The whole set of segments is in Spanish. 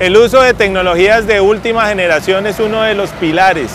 El uso de tecnologías de última generación es uno de los pilares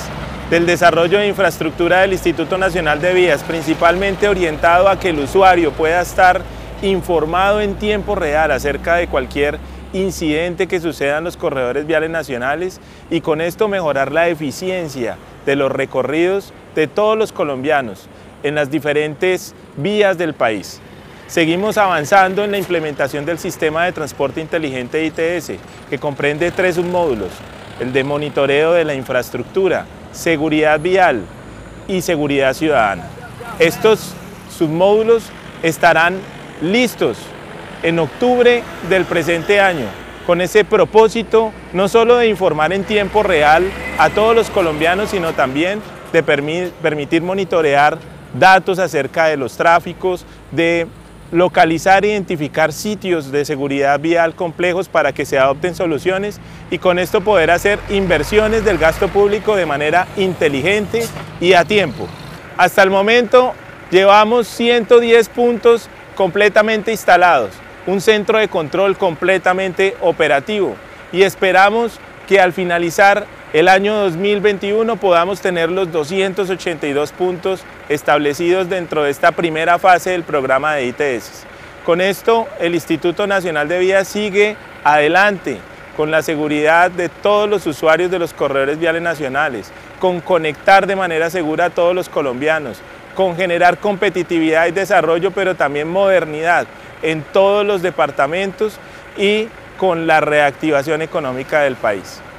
del desarrollo de infraestructura del Instituto Nacional de Vías, principalmente orientado a que el usuario pueda estar informado en tiempo real acerca de cualquier incidente que suceda en los corredores viales nacionales y con esto mejorar la eficiencia de los recorridos de todos los colombianos en las diferentes vías del país. Seguimos avanzando en la implementación del sistema de transporte inteligente ITS, que comprende tres submódulos, el de monitoreo de la infraestructura, seguridad vial y seguridad ciudadana. Estos submódulos estarán listos en octubre del presente año, con ese propósito no solo de informar en tiempo real a todos los colombianos, sino también de permitir monitorear datos acerca de los tráficos, de localizar e identificar sitios de seguridad vial complejos para que se adopten soluciones y con esto poder hacer inversiones del gasto público de manera inteligente y a tiempo. Hasta el momento llevamos 110 puntos completamente instalados, un centro de control completamente operativo y esperamos que al finalizar el año 2021 podamos tener los 282 puntos establecidos dentro de esta primera fase del programa de ITS. Con esto, el Instituto Nacional de Vías sigue adelante con la seguridad de todos los usuarios de los corredores viales nacionales, con conectar de manera segura a todos los colombianos, con generar competitividad y desarrollo, pero también modernidad en todos los departamentos y con la reactivación económica del país.